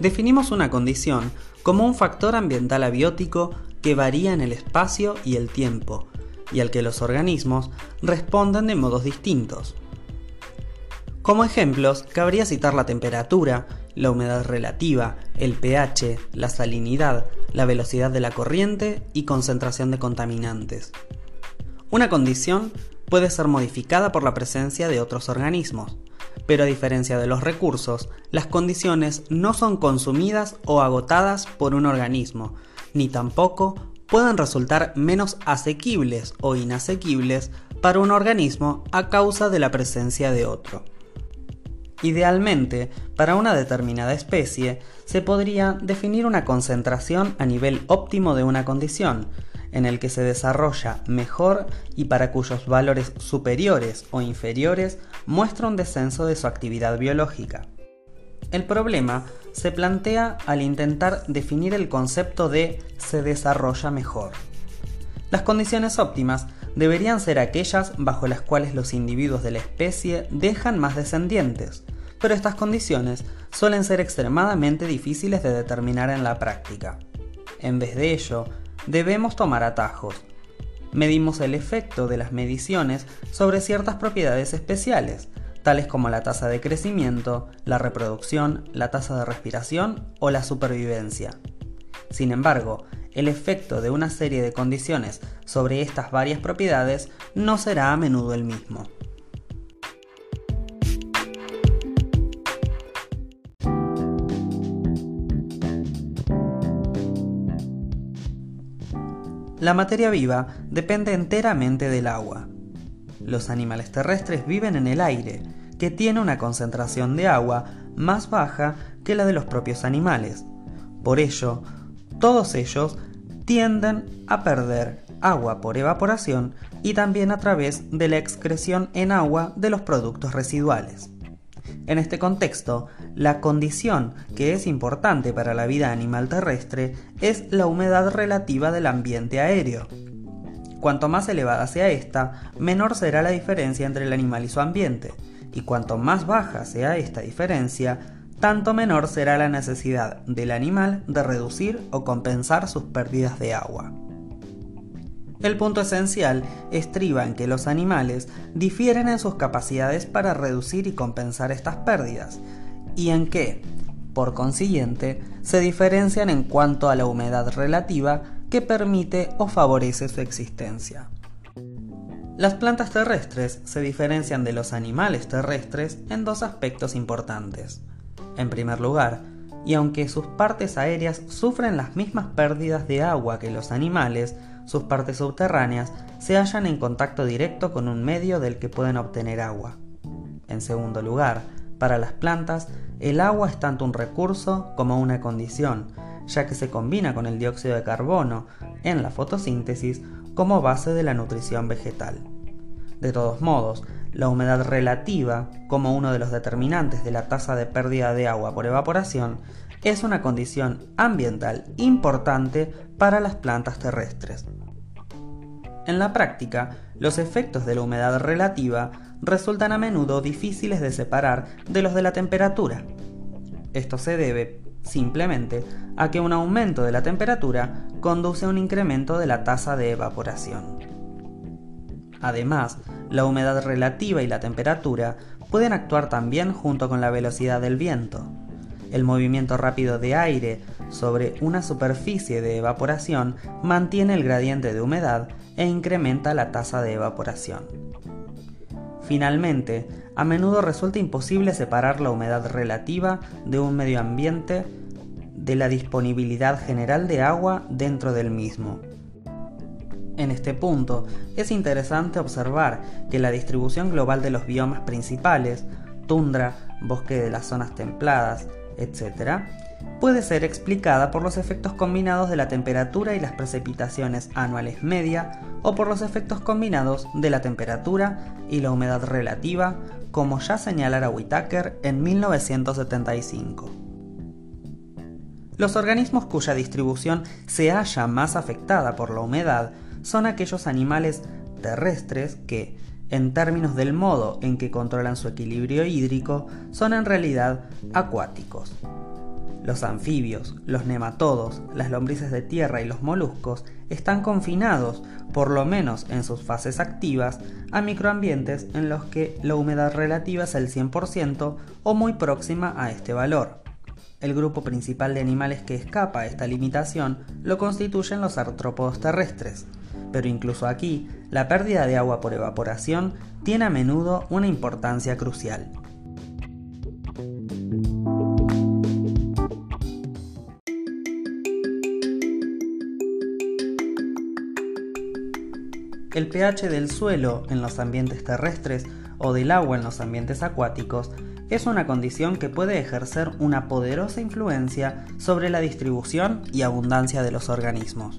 Definimos una condición como un factor ambiental abiótico que varía en el espacio y el tiempo, y al que los organismos responden de modos distintos. Como ejemplos, cabría citar la temperatura, la humedad relativa, el pH, la salinidad, la velocidad de la corriente y concentración de contaminantes. Una condición puede ser modificada por la presencia de otros organismos, pero a diferencia de los recursos, las condiciones no son consumidas o agotadas por un organismo, ni tampoco pueden resultar menos asequibles o inasequibles para un organismo a causa de la presencia de otro. Idealmente, para una determinada especie, se podría definir una concentración a nivel óptimo de una condición, en el que se desarrolla mejor y para cuyos valores superiores o inferiores muestra un descenso de su actividad biológica. El problema se plantea al intentar definir el concepto de se desarrolla mejor. Las condiciones óptimas deberían ser aquellas bajo las cuales los individuos de la especie dejan más descendientes, pero estas condiciones suelen ser extremadamente difíciles de determinar en la práctica. En vez de ello, debemos tomar atajos. Medimos el efecto de las mediciones sobre ciertas propiedades especiales, tales como la tasa de crecimiento, la reproducción, la tasa de respiración o la supervivencia. Sin embargo, el efecto de una serie de condiciones sobre estas varias propiedades no será a menudo el mismo. La materia viva depende enteramente del agua. Los animales terrestres viven en el aire, que tiene una concentración de agua más baja que la de los propios animales. Por ello, todos ellos tienden a perder agua por evaporación y también a través de la excreción en agua de los productos residuales. En este contexto, la condición que es importante para la vida animal terrestre es la humedad relativa del ambiente aéreo. Cuanto más elevada sea esta, menor será la diferencia entre el animal y su ambiente, y cuanto más baja sea esta diferencia, tanto menor será la necesidad del animal de reducir o compensar sus pérdidas de agua. El punto esencial estriba en que los animales difieren en sus capacidades para reducir y compensar estas pérdidas, y en que, por consiguiente, se diferencian en cuanto a la humedad relativa que permite o favorece su existencia. Las plantas terrestres se diferencian de los animales terrestres en dos aspectos importantes. En primer lugar, y aunque sus partes aéreas sufren las mismas pérdidas de agua que los animales, sus partes subterráneas se hallan en contacto directo con un medio del que pueden obtener agua. En segundo lugar, para las plantas, el agua es tanto un recurso como una condición, ya que se combina con el dióxido de carbono en la fotosíntesis como base de la nutrición vegetal. De todos modos, la humedad relativa, como uno de los determinantes de la tasa de pérdida de agua por evaporación, es una condición ambiental importante para las plantas terrestres. En la práctica, los efectos de la humedad relativa resultan a menudo difíciles de separar de los de la temperatura. Esto se debe, simplemente, a que un aumento de la temperatura conduce a un incremento de la tasa de evaporación. Además, la humedad relativa y la temperatura pueden actuar también junto con la velocidad del viento. El movimiento rápido de aire sobre una superficie de evaporación mantiene el gradiente de humedad e incrementa la tasa de evaporación. Finalmente, a menudo resulta imposible separar la humedad relativa de un medio ambiente de la disponibilidad general de agua dentro del mismo. En este punto, es interesante observar que la distribución global de los biomas principales, tundra, bosque de las zonas templadas, etc., puede ser explicada por los efectos combinados de la temperatura y las precipitaciones anuales media o por los efectos combinados de la temperatura y la humedad relativa, como ya señalara Whitaker en 1975. Los organismos cuya distribución se halla más afectada por la humedad son aquellos animales terrestres que, en términos del modo en que controlan su equilibrio hídrico, son en realidad acuáticos. Los anfibios, los nematodos, las lombrices de tierra y los moluscos están confinados, por lo menos en sus fases activas, a microambientes en los que la humedad relativa es el 100% o muy próxima a este valor. El grupo principal de animales que escapa a esta limitación lo constituyen los artrópodos terrestres, pero incluso aquí, la pérdida de agua por evaporación tiene a menudo una importancia crucial. El pH del suelo en los ambientes terrestres o del agua en los ambientes acuáticos es una condición que puede ejercer una poderosa influencia sobre la distribución y abundancia de los organismos.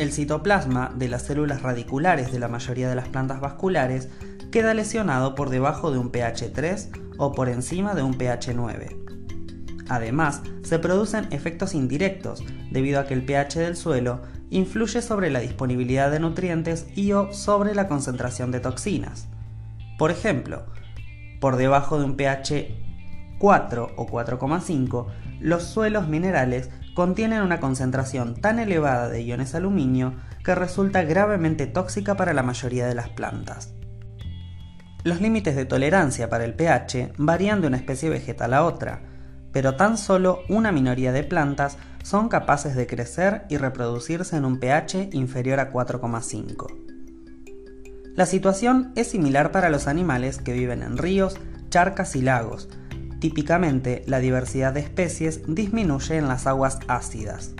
El citoplasma de las células radiculares de la mayoría de las plantas vasculares queda lesionado por debajo de un pH 3 o por encima de un pH 9. Además, se producen efectos indirectos debido a que el pH del suelo influye sobre la disponibilidad de nutrientes y o sobre la concentración de toxinas. Por ejemplo, por debajo de un pH 4 o 4,5, los suelos minerales contienen una concentración tan elevada de iones aluminio que resulta gravemente tóxica para la mayoría de las plantas. Los límites de tolerancia para el pH varían de una especie vegetal a otra, pero tan solo una minoría de plantas son capaces de crecer y reproducirse en un pH inferior a 4,5. La situación es similar para los animales que viven en ríos, charcas y lagos. Típicamente, la diversidad de especies disminuye en las aguas ácidas.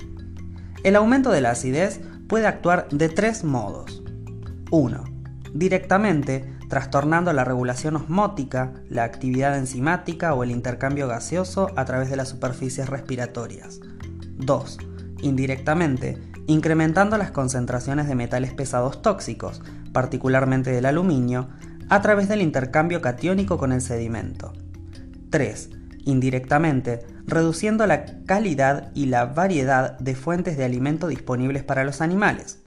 El aumento de la acidez puede actuar de tres modos. 1. Directamente, trastornando la regulación osmótica, la actividad enzimática o el intercambio gaseoso a través de las superficies respiratorias. 2. Indirectamente, incrementando las concentraciones de metales pesados tóxicos, particularmente del aluminio, a través del intercambio catiónico con el sedimento. 3. Indirectamente, reduciendo la calidad y la variedad de fuentes de alimento disponibles para los animales.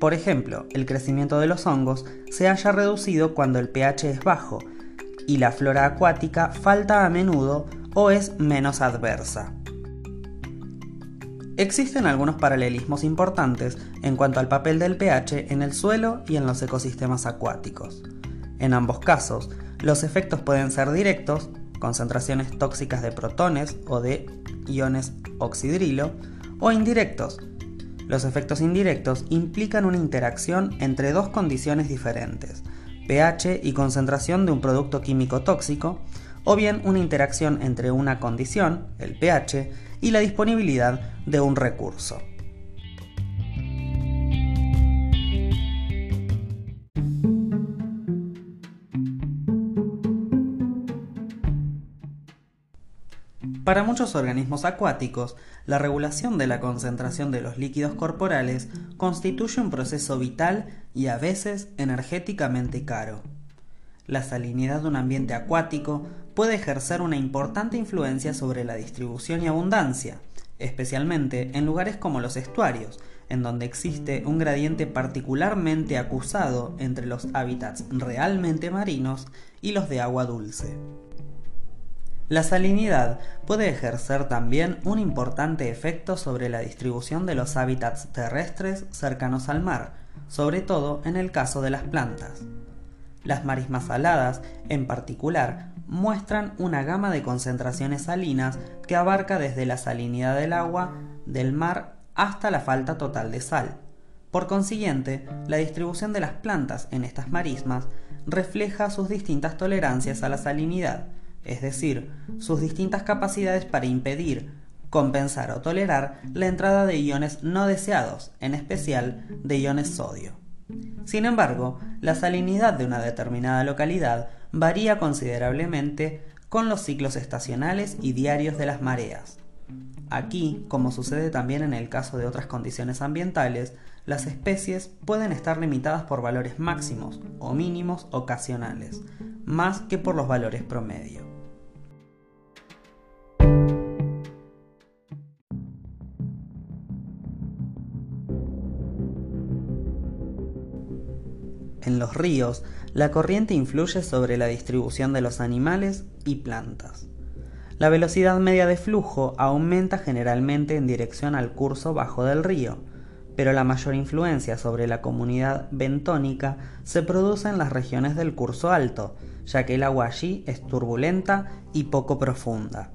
Por ejemplo, el crecimiento de los hongos se haya reducido cuando el pH es bajo y la flora acuática falta a menudo o es menos adversa. Existen algunos paralelismos importantes en cuanto al papel del pH en el suelo y en los ecosistemas acuáticos. En ambos casos, los efectos pueden ser directos, concentraciones tóxicas de protones o de iones oxidrilo, o indirectos. Los efectos indirectos implican una interacción entre dos condiciones diferentes, pH y concentración de un producto químico tóxico, o bien una interacción entre una condición, el pH, y la disponibilidad de un recurso. Para muchos organismos acuáticos, la regulación de la concentración de los líquidos corporales constituye un proceso vital y a veces energéticamente caro. La salinidad de un ambiente acuático puede ejercer una importante influencia sobre la distribución y abundancia, especialmente en lugares como los estuarios, en donde existe un gradiente particularmente acusado entre los hábitats realmente marinos y los de agua dulce. La salinidad puede ejercer también un importante efecto sobre la distribución de los hábitats terrestres cercanos al mar, sobre todo en el caso de las plantas. Las marismas saladas, en particular, muestran una gama de concentraciones salinas que abarca desde la salinidad del agua del mar hasta la falta total de sal. Por consiguiente, la distribución de las plantas en estas marismas refleja sus distintas tolerancias a la salinidad, es decir, sus distintas capacidades para impedir, compensar o tolerar la entrada de iones no deseados, en especial de iones sodio. Sin embargo, la salinidad de una determinada localidad varía considerablemente con los ciclos estacionales y diarios de las mareas. Aquí, como sucede también en el caso de otras condiciones ambientales, las especies pueden estar limitadas por valores máximos o mínimos ocasionales, más que por los valores promedio. En los ríos, la corriente influye sobre la distribución de los animales y plantas. la velocidad media de flujo aumenta generalmente en dirección al curso bajo del río, pero la mayor influencia sobre la comunidad bentónica se produce en las regiones del curso alto, ya que el agua allí es turbulenta y poco profunda.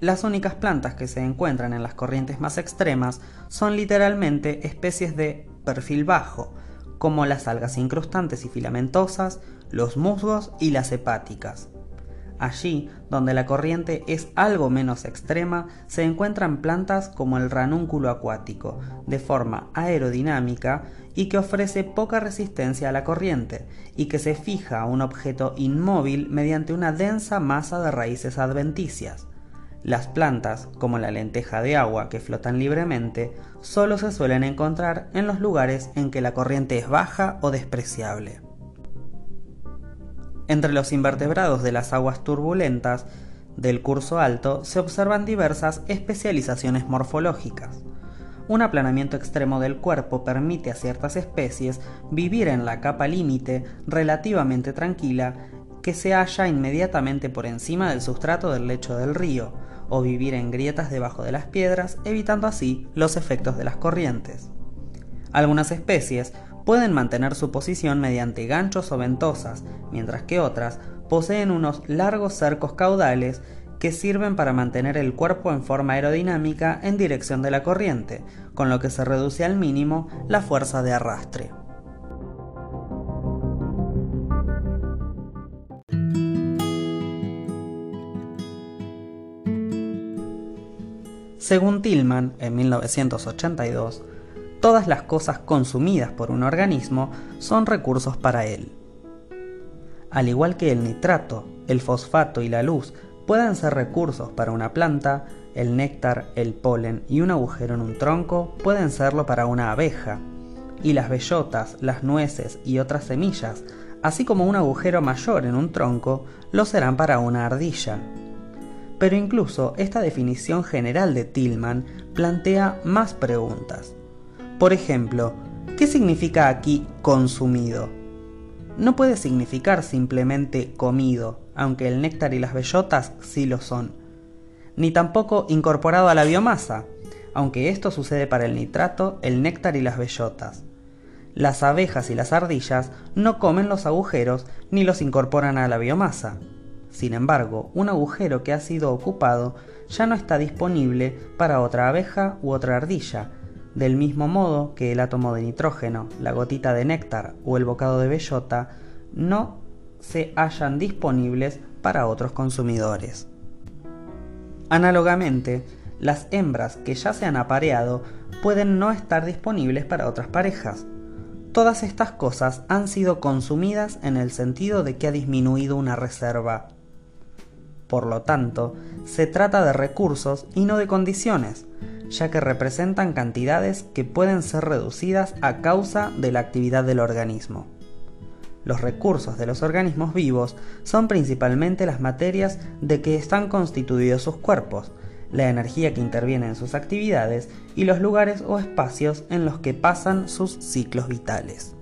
Las únicas plantas que se encuentran en las corrientes más extremas son literalmente especies de perfil bajo, como las algas incrustantes y filamentosas, los musgos y las hepáticas. Allí, donde la corriente es algo menos extrema, se encuentran plantas como el ranúnculo acuático, de forma aerodinámica y que ofrece poca resistencia a la corriente, y que se fija a un objeto inmóvil mediante una densa masa de raíces adventicias. Las plantas, como la lenteja de agua que flotan libremente, solo se suelen encontrar en los lugares en que la corriente es baja o despreciable. Entre los invertebrados de las aguas turbulentas del curso alto se observan diversas especializaciones morfológicas. Un aplanamiento extremo del cuerpo permite a ciertas especies vivir en la capa límite relativamente tranquila que se halla inmediatamente por encima del sustrato del lecho del río, o vivir en grietas debajo de las piedras, evitando así los efectos de las corrientes. Algunas especies pueden mantener su posición mediante ganchos o ventosas, mientras que otras poseen unos largos cercos caudales que sirven para mantener el cuerpo en forma aerodinámica en dirección de la corriente, con lo que se reduce al mínimo la fuerza de arrastre. Según Tillman, en 1982, todas las cosas consumidas por un organismo son recursos para él. Al igual que el nitrato, el fosfato y la luz pueden ser recursos para una planta, el néctar, el polen y un agujero en un tronco pueden serlo para una abeja, y las bellotas, las nueces y otras semillas, así como un agujero mayor en un tronco, lo serán para una ardilla. Pero incluso esta definición general de Tillman plantea más preguntas. Por ejemplo, ¿qué significa aquí consumido? No puede significar simplemente comido, aunque el néctar y las bellotas sí lo son. Ni tampoco incorporado a la biomasa, aunque esto sucede para el nitrato, el néctar y las bellotas. Las abejas y las ardillas no comen los agujeros ni los incorporan a la biomasa. Sin embargo, un agujero que ha sido ocupado ya no está disponible para otra abeja u otra ardilla, del mismo modo que el átomo de nitrógeno, la gotita de néctar o el bocado de bellota no se hallan disponibles para otros consumidores. Análogamente, las hembras que ya se han apareado pueden no estar disponibles para otras parejas. Todas estas cosas han sido consumidas en el sentido de que ha disminuido una reserva. Por lo tanto, se trata de recursos y no de condiciones, ya que representan cantidades que pueden ser reducidas a causa de la actividad del organismo. Los recursos de los organismos vivos son principalmente las materias de que están constituidos sus cuerpos, la energía que interviene en sus actividades y los lugares o espacios en los que pasan sus ciclos vitales.